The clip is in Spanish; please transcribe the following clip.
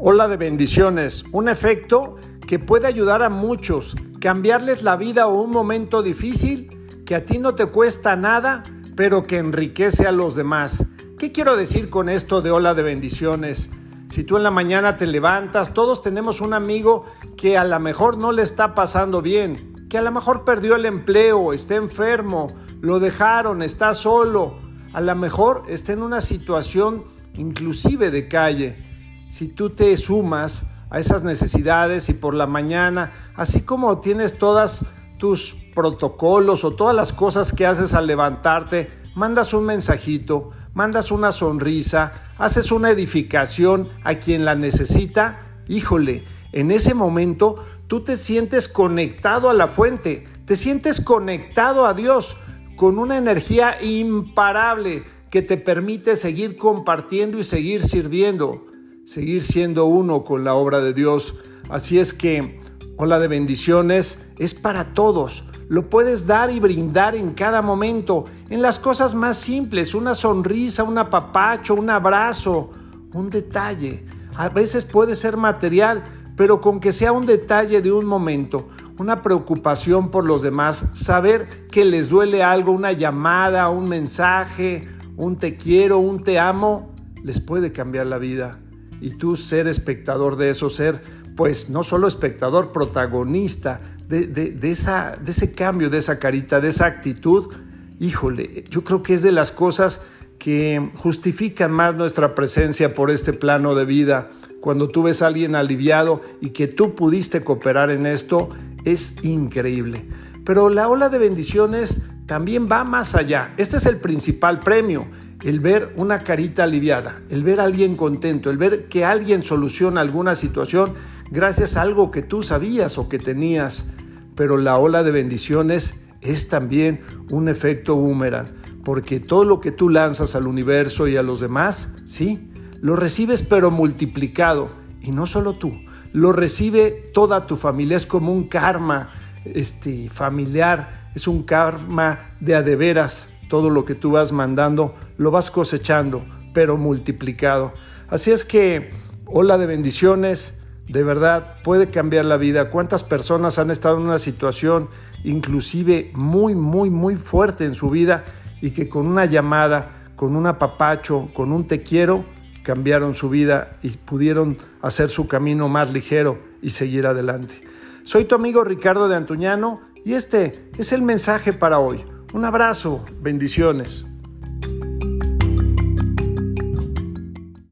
Ola de bendiciones, un efecto que puede ayudar a muchos, cambiarles la vida o un momento difícil que a ti no te cuesta nada, pero que enriquece a los demás. ¿Qué quiero decir con esto de ola de bendiciones? Si tú en la mañana te levantas, todos tenemos un amigo que a lo mejor no le está pasando bien, que a lo mejor perdió el empleo, está enfermo, lo dejaron, está solo, a lo mejor está en una situación inclusive de calle si tú te sumas a esas necesidades y por la mañana, así como tienes todas tus protocolos o todas las cosas que haces al levantarte, mandas un mensajito, mandas una sonrisa, haces una edificación a quien la necesita, híjole, en ese momento tú te sientes conectado a la fuente, te sientes conectado a Dios con una energía imparable que te permite seguir compartiendo y seguir sirviendo seguir siendo uno con la obra de Dios. Así es que Hola de bendiciones es para todos. Lo puedes dar y brindar en cada momento, en las cosas más simples, una sonrisa, un apapacho, un abrazo, un detalle. A veces puede ser material, pero con que sea un detalle de un momento, una preocupación por los demás, saber que les duele algo, una llamada, un mensaje, un te quiero, un te amo, les puede cambiar la vida y tú ser espectador de eso, ser pues no solo espectador, protagonista de, esa, de ese cambio, de esa carita, de esa actitud, híjole, yo creo que es de las cosas que justifican más nuestra presencia por este plano de vida. Cuando tú ves a alguien aliviado y que tú pudiste cooperar en esto, es increíble. Pero la ola de bendiciones también va más allá. Este es el principal premio el ver una carita aliviada, el ver a alguien contento, el ver que alguien soluciona alguna situación gracias a algo que tú sabías o que tenías. Pero la ola de bendiciones es también un efecto boomerang, porque todo lo que tú lanzas al universo y a los demás, sí, lo recibes pero multiplicado. Y no solo tú, lo recibe toda tu familia, es como un karma este, familiar, es un karma de adeveras todo lo que tú vas mandando, lo vas cosechando, pero multiplicado. Así es que, hola de bendiciones, de verdad puede cambiar la vida. ¿Cuántas personas han estado en una situación inclusive muy, muy, muy fuerte en su vida y que con una llamada, con un apapacho, con un te quiero, cambiaron su vida y pudieron hacer su camino más ligero y seguir adelante? Soy tu amigo Ricardo de Antuñano y este es el mensaje para hoy. Un abrazo, bendiciones.